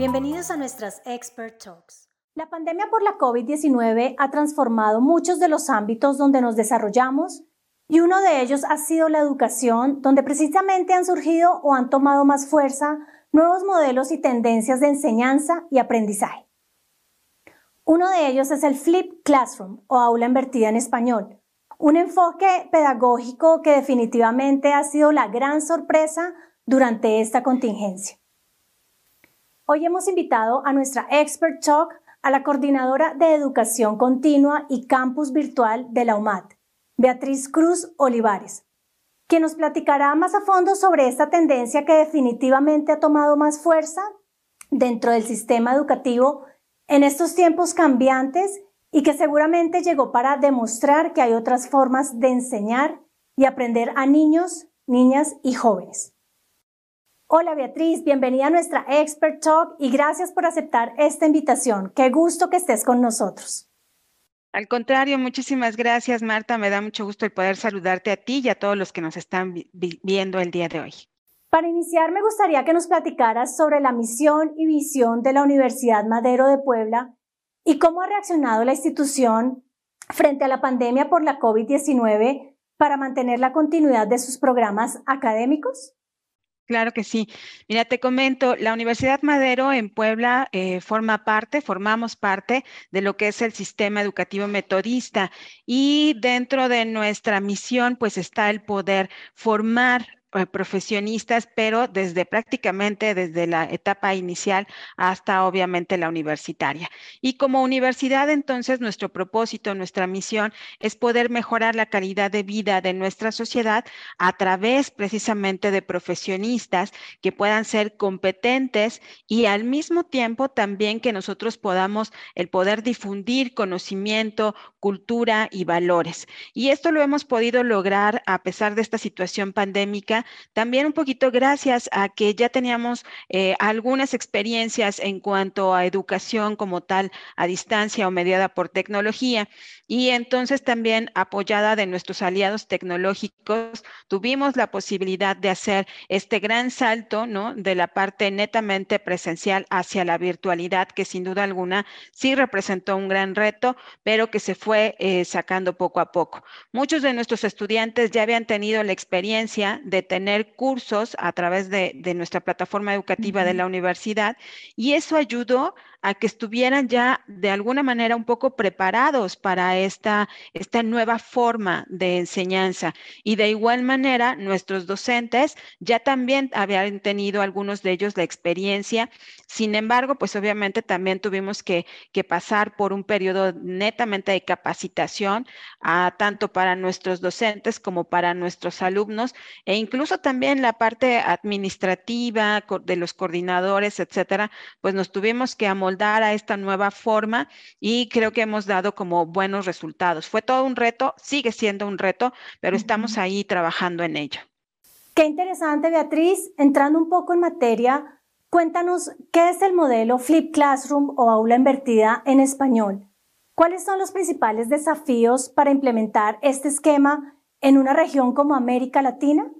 Bienvenidos a nuestras Expert Talks. La pandemia por la COVID-19 ha transformado muchos de los ámbitos donde nos desarrollamos y uno de ellos ha sido la educación, donde precisamente han surgido o han tomado más fuerza nuevos modelos y tendencias de enseñanza y aprendizaje. Uno de ellos es el Flip Classroom o aula invertida en español, un enfoque pedagógico que definitivamente ha sido la gran sorpresa durante esta contingencia. Hoy hemos invitado a nuestra Expert Talk a la coordinadora de Educación Continua y Campus Virtual de la UMAT, Beatriz Cruz Olivares, quien nos platicará más a fondo sobre esta tendencia que definitivamente ha tomado más fuerza dentro del sistema educativo en estos tiempos cambiantes y que seguramente llegó para demostrar que hay otras formas de enseñar y aprender a niños, niñas y jóvenes. Hola Beatriz, bienvenida a nuestra Expert Talk y gracias por aceptar esta invitación. Qué gusto que estés con nosotros. Al contrario, muchísimas gracias Marta. Me da mucho gusto el poder saludarte a ti y a todos los que nos están viendo el día de hoy. Para iniciar, me gustaría que nos platicaras sobre la misión y visión de la Universidad Madero de Puebla y cómo ha reaccionado la institución frente a la pandemia por la COVID-19 para mantener la continuidad de sus programas académicos. Claro que sí. Mira, te comento, la Universidad Madero en Puebla eh, forma parte, formamos parte de lo que es el sistema educativo metodista y dentro de nuestra misión pues está el poder formar profesionistas, pero desde prácticamente desde la etapa inicial hasta obviamente la universitaria. Y como universidad, entonces, nuestro propósito, nuestra misión es poder mejorar la calidad de vida de nuestra sociedad a través precisamente de profesionistas que puedan ser competentes y al mismo tiempo también que nosotros podamos el poder difundir conocimiento, cultura y valores. Y esto lo hemos podido lograr a pesar de esta situación pandémica también un poquito gracias a que ya teníamos eh, algunas experiencias en cuanto a educación como tal a distancia o mediada por tecnología. Y entonces también apoyada de nuestros aliados tecnológicos, tuvimos la posibilidad de hacer este gran salto, ¿no? De la parte netamente presencial hacia la virtualidad, que sin duda alguna sí representó un gran reto, pero que se fue eh, sacando poco a poco. Muchos de nuestros estudiantes ya habían tenido la experiencia de tener cursos a través de, nuestra plataforma educativa de la universidad y eso ayudó a que estuvieran ya de alguna manera un poco preparados para esta, esta nueva forma de enseñanza. Y de igual manera, nuestros docentes ya también habían tenido algunos de ellos la experiencia. Sin embargo, pues obviamente también tuvimos que, que pasar por un periodo netamente de capacitación, a, tanto para nuestros docentes como para nuestros alumnos, e incluso también la parte administrativa de los coordinadores, etcétera, pues nos tuvimos que amoldar a esta nueva forma y creo que hemos dado como buenos resultados. Fue todo un reto, sigue siendo un reto, pero estamos ahí trabajando en ello. Qué interesante, Beatriz. Entrando un poco en materia, cuéntanos qué es el modelo Flip Classroom o aula invertida en español. ¿Cuáles son los principales desafíos para implementar este esquema en una región como América Latina?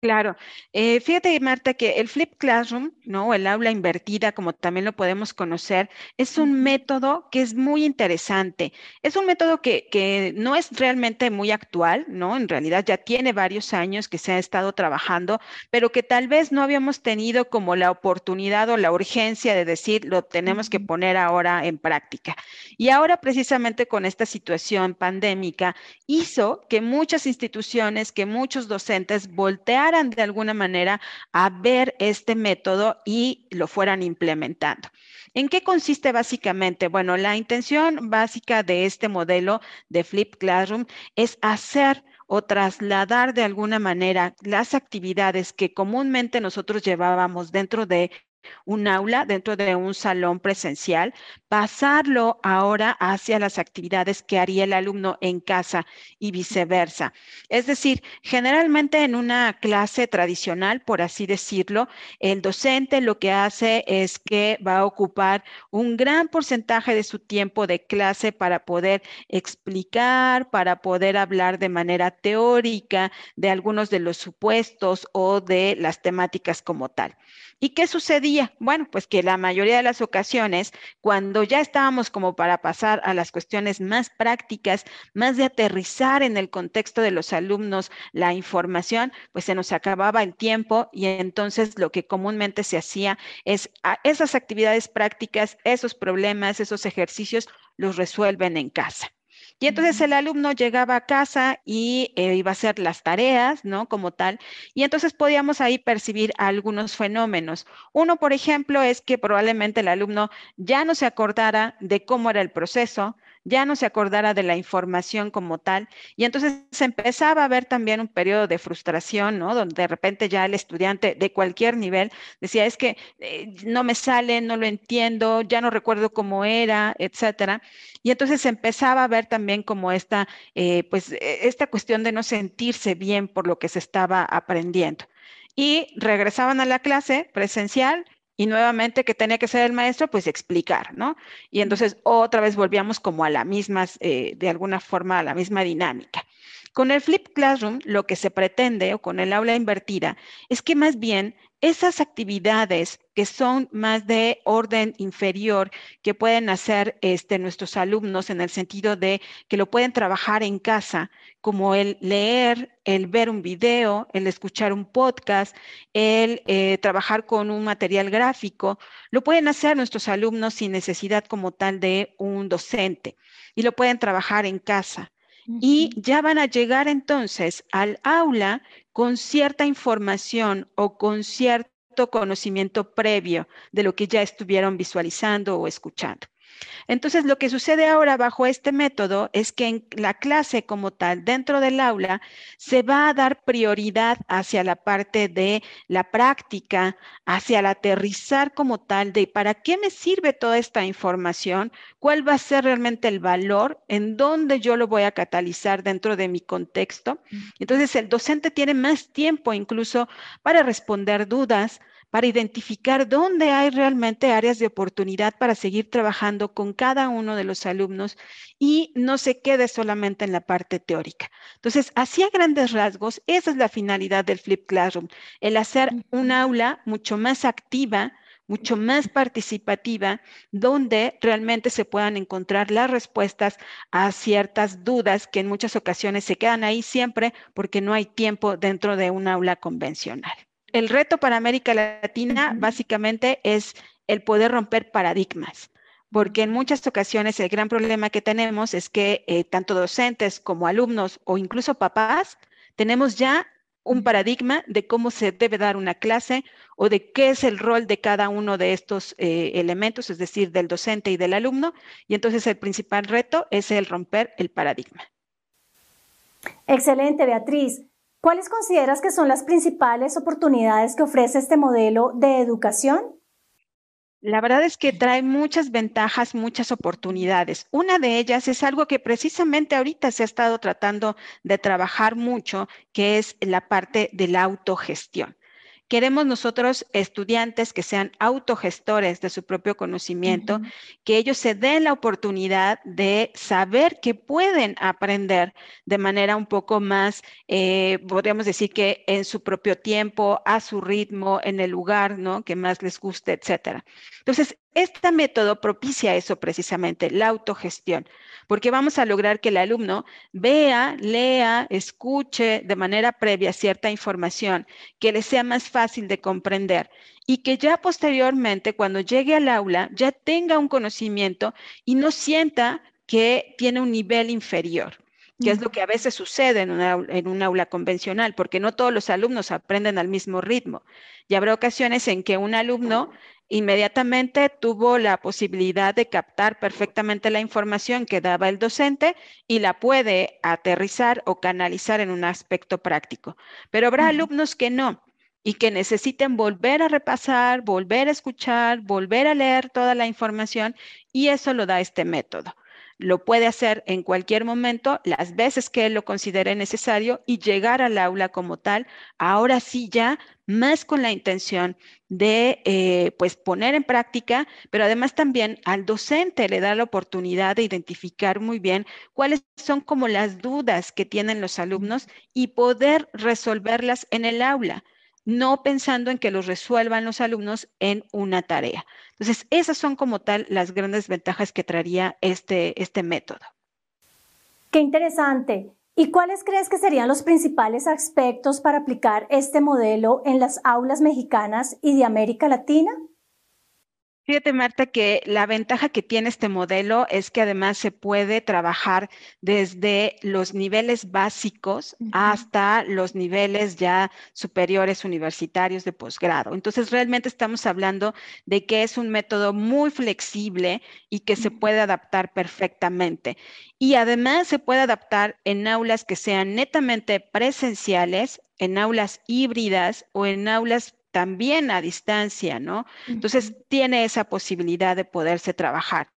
Claro. Eh, fíjate, Marta, que el Flip Classroom, ¿no? El aula invertida, como también lo podemos conocer, es un método que es muy interesante. Es un método que, que, no es realmente muy actual, ¿no? En realidad ya tiene varios años que se ha estado trabajando, pero que tal vez no habíamos tenido como la oportunidad o la urgencia de decir, lo tenemos que poner ahora en práctica. Y ahora, precisamente con esta situación pandémica, hizo que muchas instituciones, que muchos docentes voltearan de alguna manera a ver este método y lo fueran implementando. ¿En qué consiste básicamente? Bueno, la intención básica de este modelo de Flip Classroom es hacer o trasladar de alguna manera las actividades que comúnmente nosotros llevábamos dentro de un aula dentro de un salón presencial, pasarlo ahora hacia las actividades que haría el alumno en casa y viceversa. Es decir, generalmente en una clase tradicional, por así decirlo, el docente lo que hace es que va a ocupar un gran porcentaje de su tiempo de clase para poder explicar, para poder hablar de manera teórica de algunos de los supuestos o de las temáticas como tal. ¿Y qué sucedía? Bueno, pues que la mayoría de las ocasiones, cuando ya estábamos como para pasar a las cuestiones más prácticas, más de aterrizar en el contexto de los alumnos la información, pues se nos acababa el tiempo y entonces lo que comúnmente se hacía es a esas actividades prácticas, esos problemas, esos ejercicios, los resuelven en casa. Y entonces el alumno llegaba a casa y eh, iba a hacer las tareas, ¿no? Como tal. Y entonces podíamos ahí percibir algunos fenómenos. Uno, por ejemplo, es que probablemente el alumno ya no se acordara de cómo era el proceso, ya no se acordara de la información como tal. Y entonces se empezaba a ver también un periodo de frustración, ¿no? Donde de repente ya el estudiante de cualquier nivel decía, es que eh, no me sale, no lo entiendo, ya no recuerdo cómo era, etcétera. Y entonces se empezaba a ver también como esta, eh, pues, e, esta cuestión de no sentirse bien por lo que se estaba aprendiendo. Y regresaban a la clase presencial y nuevamente que tenía que ser el maestro, pues explicar, ¿no? Y entonces otra vez volvíamos como a la misma, eh, de alguna forma, a la misma dinámica. Con el Flip Classroom, lo que se pretende, o con el aula invertida, es que más bien esas actividades que son más de orden inferior que pueden hacer este, nuestros alumnos en el sentido de que lo pueden trabajar en casa, como el leer, el ver un video, el escuchar un podcast, el eh, trabajar con un material gráfico, lo pueden hacer nuestros alumnos sin necesidad como tal de un docente y lo pueden trabajar en casa y ya van a llegar entonces al aula con cierta información o con cierto conocimiento previo de lo que ya estuvieron visualizando o escuchando. Entonces, lo que sucede ahora bajo este método es que en la clase como tal, dentro del aula, se va a dar prioridad hacia la parte de la práctica, hacia el aterrizar como tal de para qué me sirve toda esta información, cuál va a ser realmente el valor, en dónde yo lo voy a catalizar dentro de mi contexto. Entonces, el docente tiene más tiempo incluso para responder dudas, para identificar dónde hay realmente áreas de oportunidad para seguir trabajando con cada uno de los alumnos y no se quede solamente en la parte teórica. Entonces, así a grandes rasgos, esa es la finalidad del Flip Classroom, el hacer un aula mucho más activa, mucho más participativa, donde realmente se puedan encontrar las respuestas a ciertas dudas que en muchas ocasiones se quedan ahí siempre porque no hay tiempo dentro de un aula convencional el reto para América Latina básicamente es el poder romper paradigmas, porque en muchas ocasiones el gran problema que tenemos es que eh, tanto docentes como alumnos o incluso papás tenemos ya un paradigma de cómo se debe dar una clase o de qué es el rol de cada uno de estos eh, elementos, es decir, del docente y del alumno. Y entonces el principal reto es el romper el paradigma. Excelente, Beatriz. ¿Cuáles consideras que son las principales oportunidades que ofrece este modelo de educación? La verdad es que trae muchas ventajas, muchas oportunidades. Una de ellas es algo que precisamente ahorita se ha estado tratando de trabajar mucho, que es la parte de la autogestión. Queremos nosotros estudiantes que sean autogestores de su propio conocimiento, que ellos se den la oportunidad de saber que pueden aprender de manera un poco más, eh, podríamos decir que en su propio tiempo, a su ritmo, en el lugar, ¿no? Que más les guste, etcétera. Entonces, este método propicia eso precisamente, la autogestión, porque vamos a lograr que el alumno vea, lea, escuche de manera previa cierta información que le sea más fácil de comprender y que ya posteriormente, cuando llegue al aula, ya tenga un conocimiento y no sienta que tiene un nivel inferior que es lo que a veces sucede en, en un aula convencional, porque no todos los alumnos aprenden al mismo ritmo. Y habrá ocasiones en que un alumno inmediatamente tuvo la posibilidad de captar perfectamente la información que daba el docente y la puede aterrizar o canalizar en un aspecto práctico. Pero habrá alumnos que no y que necesiten volver a repasar, volver a escuchar, volver a leer toda la información y eso lo da este método. Lo puede hacer en cualquier momento, las veces que él lo considere necesario y llegar al aula como tal, ahora sí ya más con la intención de eh, pues poner en práctica, pero además también al docente le da la oportunidad de identificar muy bien cuáles son como las dudas que tienen los alumnos y poder resolverlas en el aula no pensando en que los resuelvan los alumnos en una tarea. Entonces, esas son como tal las grandes ventajas que traería este, este método. Qué interesante. ¿Y cuáles crees que serían los principales aspectos para aplicar este modelo en las aulas mexicanas y de América Latina? Fíjate, Marta, que la ventaja que tiene este modelo es que además se puede trabajar desde los niveles básicos hasta los niveles ya superiores universitarios de posgrado. Entonces, realmente estamos hablando de que es un método muy flexible y que se puede adaptar perfectamente. Y además se puede adaptar en aulas que sean netamente presenciales, en aulas híbridas o en aulas también a distancia, ¿no? Entonces, tiene esa posibilidad de poderse trabajar.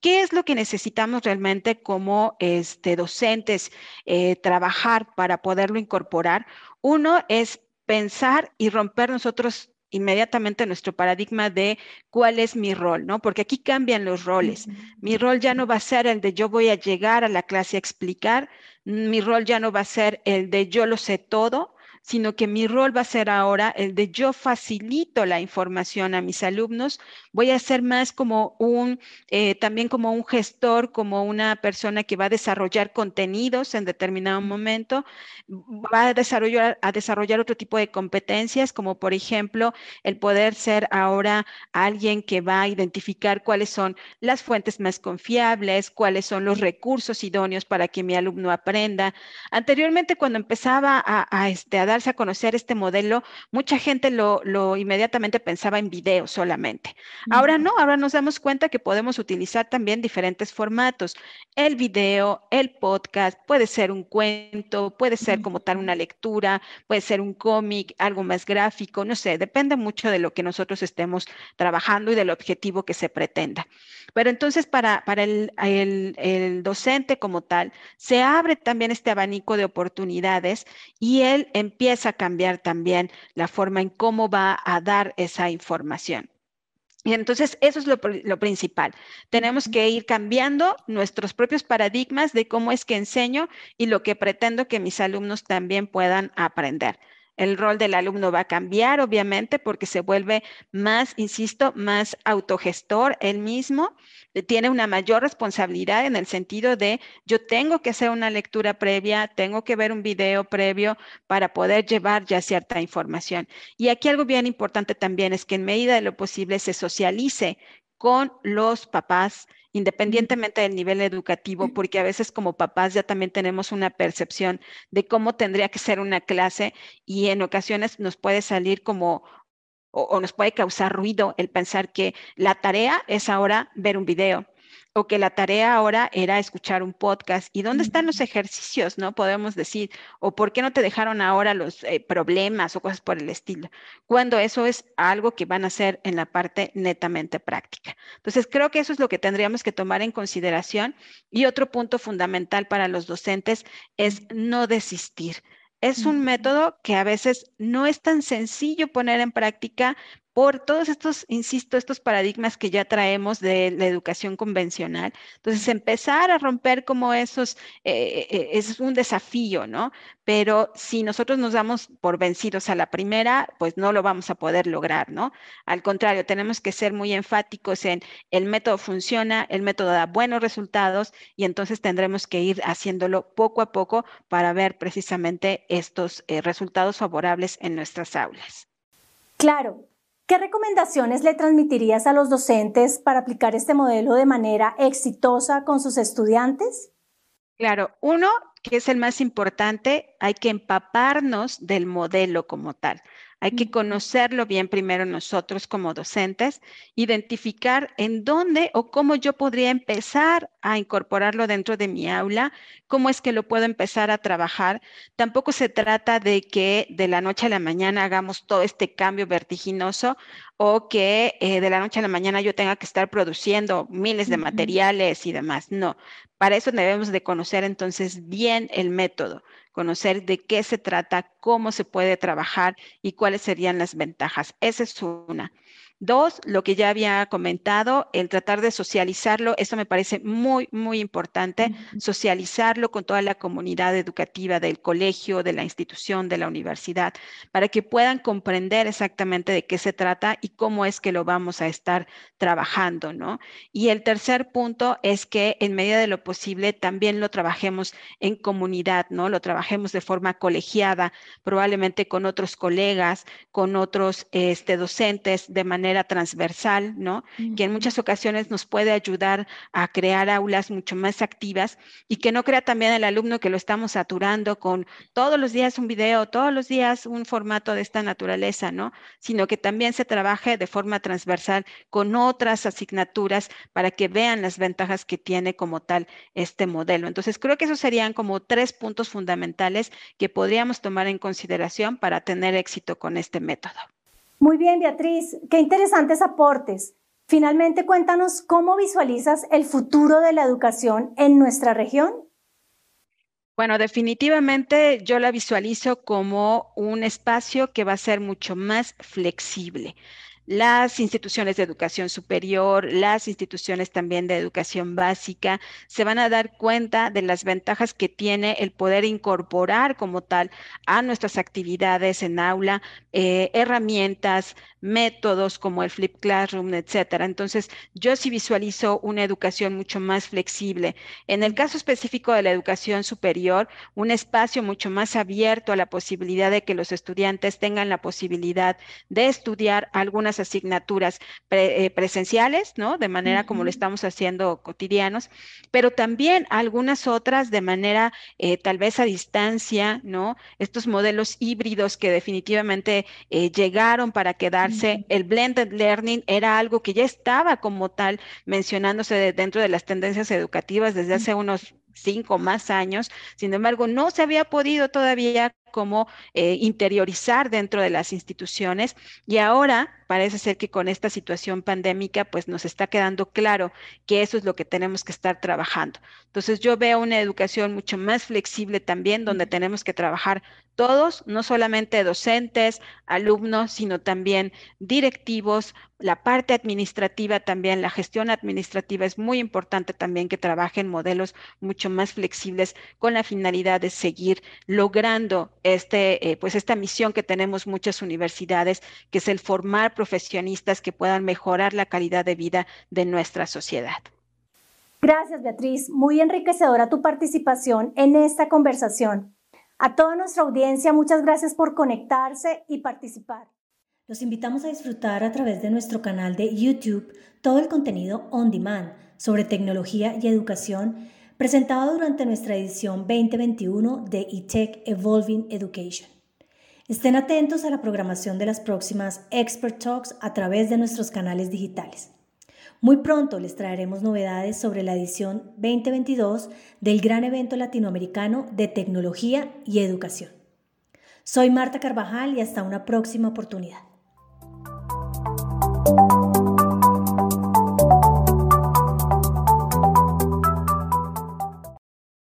¿Qué es lo que necesitamos realmente como este, docentes eh, trabajar para poderlo incorporar? Uno es pensar y romper nosotros inmediatamente nuestro paradigma de cuál es mi rol, ¿no? Porque aquí cambian los roles. Mi rol ya no va a ser el de yo voy a llegar a la clase a explicar, mi rol ya no va a ser el de yo lo sé todo, sino que mi rol va a ser ahora el de yo facilito la información a mis alumnos, voy a ser más como un, eh, también como un gestor, como una persona que va a desarrollar contenidos en determinado momento, va a desarrollar, a desarrollar otro tipo de competencias, como por ejemplo el poder ser ahora alguien que va a identificar cuáles son las fuentes más confiables, cuáles son los recursos idóneos para que mi alumno aprenda. Anteriormente, cuando empezaba a, a, este, a darse a conocer este modelo, mucha gente lo, lo inmediatamente pensaba en video solamente. Ahora no, ahora nos damos cuenta que podemos utilizar también diferentes formatos. El video, el podcast, puede ser un cuento, puede ser como tal una lectura, puede ser un cómic, algo más gráfico, no sé, depende mucho de lo que nosotros estemos trabajando y del objetivo que se pretenda. Pero entonces para, para el, el, el docente como tal, se abre también este abanico de oportunidades y él empieza a cambiar también la forma en cómo va a dar esa información. Y entonces eso es lo, lo, principal. Tenemos que ir cambiando nuestros propios paradigmas de cómo es que enseño y lo que pretendo que mis alumnos también puedan aprender. El rol del alumno va a cambiar, obviamente, porque se vuelve más, insisto, más autogestor él mismo, tiene una mayor responsabilidad en el sentido de yo tengo que hacer una lectura previa, tengo que ver un video previo para poder llevar ya cierta información. Y aquí algo bien importante también es que en medida de lo posible se socialice con los papás independientemente del nivel educativo, porque a veces como papás ya también tenemos una percepción de cómo tendría que ser una clase y en ocasiones nos puede salir como o, o nos puede causar ruido el pensar que la tarea es ahora ver un video o que la tarea ahora era escuchar un podcast. ¿Y dónde están los ejercicios? No podemos decir, o por qué no te dejaron ahora los eh, problemas o cosas por el estilo, cuando eso es algo que van a hacer en la parte netamente práctica. Entonces, creo que eso es lo que tendríamos que tomar en consideración. Y otro punto fundamental para los docentes es no desistir. Es un método que a veces no es tan sencillo poner en práctica, por todos estos, insisto, estos paradigmas que ya traemos de la educación convencional. Entonces, empezar a romper como esos eh, eh, es un desafío, ¿no? Pero si nosotros nos damos por vencidos a la primera, pues no lo vamos a poder lograr, ¿no? Al contrario, tenemos que ser muy enfáticos en el método funciona, el método da buenos resultados y entonces tendremos que ir haciéndolo poco a poco para ver precisamente estos eh, resultados favorables en nuestras aulas. Claro, ¿Qué recomendaciones le transmitirías a los docentes para aplicar este modelo de manera exitosa con sus estudiantes? Claro, uno, que es el más importante, hay que empaparnos del modelo como tal. Hay que conocerlo bien primero nosotros como docentes, identificar en dónde o cómo yo podría empezar a incorporarlo dentro de mi aula, cómo es que lo puedo empezar a trabajar. Tampoco se trata de que de la noche a la mañana hagamos todo este cambio vertiginoso o que eh, de la noche a la mañana yo tenga que estar produciendo miles de materiales y demás. No, para eso debemos de conocer entonces bien el método conocer de qué se trata, cómo se puede trabajar y cuáles serían las ventajas. Esa es una. Dos, lo que ya había comentado, el tratar de socializarlo, eso me parece muy, muy importante, socializarlo con toda la comunidad educativa del colegio, de la institución, de la universidad, para que puedan comprender exactamente de qué se trata y cómo es que lo vamos a estar trabajando, ¿no? Y el tercer punto es que en medida de lo posible también lo trabajemos en comunidad, ¿no? Lo trabajemos de forma colegiada, probablemente con otros colegas, con otros este, docentes de manera transversal, ¿no? Que en muchas ocasiones nos puede ayudar a crear aulas mucho más activas y que no crea también el alumno que lo estamos saturando con todos los días un video, todos los días un formato de esta naturaleza, ¿no? Sino que también se trabaje de forma transversal con otras asignaturas para que vean las ventajas que tiene como tal este modelo. Entonces, creo que esos serían como tres puntos fundamentales que podríamos tomar en consideración para tener éxito con este método. Muy bien, Beatriz, qué interesantes aportes. Finalmente, cuéntanos cómo visualizas el futuro de la educación en nuestra región. Bueno, definitivamente yo la visualizo como un espacio que va a ser mucho más flexible las instituciones de educación superior, las instituciones también de educación básica, se van a dar cuenta de las ventajas que tiene el poder incorporar como tal a nuestras actividades en aula eh, herramientas, métodos como el Flip Classroom, etcétera. Entonces, yo sí visualizo una educación mucho más flexible. En el caso específico de la educación superior, un espacio mucho más abierto a la posibilidad de que los estudiantes tengan la posibilidad de estudiar algunas asignaturas eh, presenciales, ¿no? De manera como lo estamos haciendo cotidianos, pero también algunas otras de manera eh, tal vez a distancia, ¿no? Estos modelos híbridos que definitivamente eh, llegaron para quedarse. El blended learning era algo que ya estaba como tal mencionándose dentro de las tendencias educativas desde hace unos cinco más años. Sin embargo, no se había podido todavía como interiorizar dentro de las instituciones y ahora parece ser que con esta situación pandémica, pues nos está quedando claro que eso es lo que tenemos que estar trabajando. Entonces yo veo una educación mucho más flexible también, donde tenemos que trabajar todos, no solamente docentes, alumnos, sino también directivos, la parte administrativa también, la gestión administrativa es muy importante también que trabajen modelos mucho más flexibles con la finalidad de seguir logrando este, eh, pues esta misión que tenemos muchas universidades, que es el formar profesionistas que puedan mejorar la calidad de vida de nuestra sociedad. Gracias, Beatriz. Muy enriquecedora tu participación en esta conversación. A toda nuestra audiencia, muchas gracias por conectarse y participar. Los invitamos a disfrutar a través de nuestro canal de YouTube todo el contenido on demand sobre tecnología y educación presentado durante nuestra edición 2021 de eTech Evolving Education. Estén atentos a la programación de las próximas Expert Talks a través de nuestros canales digitales. Muy pronto les traeremos novedades sobre la edición 2022 del gran evento latinoamericano de tecnología y educación. Soy Marta Carvajal y hasta una próxima oportunidad.